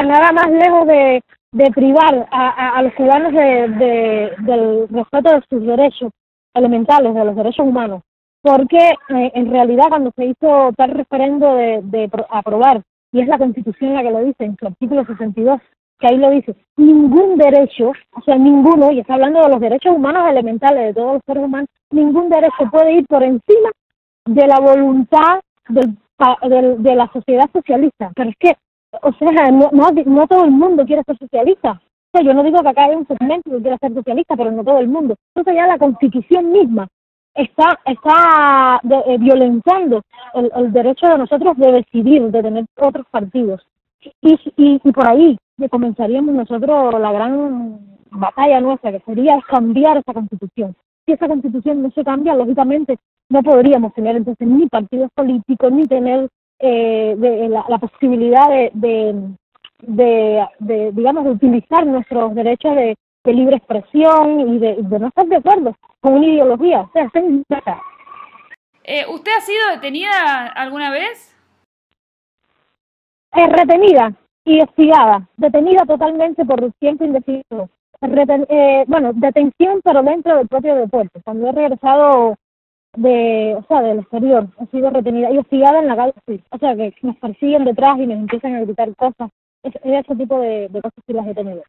nada más lejos de, privar a, a, los ciudadanos de, del respeto de sus derechos elementales, de los derechos humanos, porque eh, en realidad cuando se hizo tal referendo de, de aprobar, y es la Constitución la que lo dice en su artículo 62, que ahí lo dice, ningún derecho, o sea, ninguno, y está hablando de los derechos humanos elementales de todos los seres humanos, ningún derecho puede ir por encima de la voluntad del, de la sociedad socialista. Pero es que, o sea, no, no, no todo el mundo quiere ser socialista. O sea, yo no digo que acá hay un segmento que quiera ser socialista, pero no todo el mundo. Entonces ya la constitución misma está está eh, violentando el, el, derecho de nosotros de decidir, de tener otros partidos. Y, y, y por ahí comenzaríamos nosotros la gran batalla nuestra, que sería cambiar esa constitución. Si esa constitución no se cambia, lógicamente no podríamos tener entonces ni partidos políticos, ni tener eh, de, la, posibilidad de, de, de, digamos, de utilizar nuestros derechos de, libre expresión y de, no estar de acuerdo con una ideología. O sea, eh, ¿Usted ha sido detenida alguna vez? Eh, retenida, y hostigada, detenida totalmente por tiempo indefinido. eh, bueno, detención, pero dentro del propio aeropuerto. Cuando he regresado de, o sea, del exterior, he sido retenida y hostigada en la calle. O sea, que nos persiguen detrás y nos empiezan a gritar cosas. ese tipo de, de cosas sí las he tenido.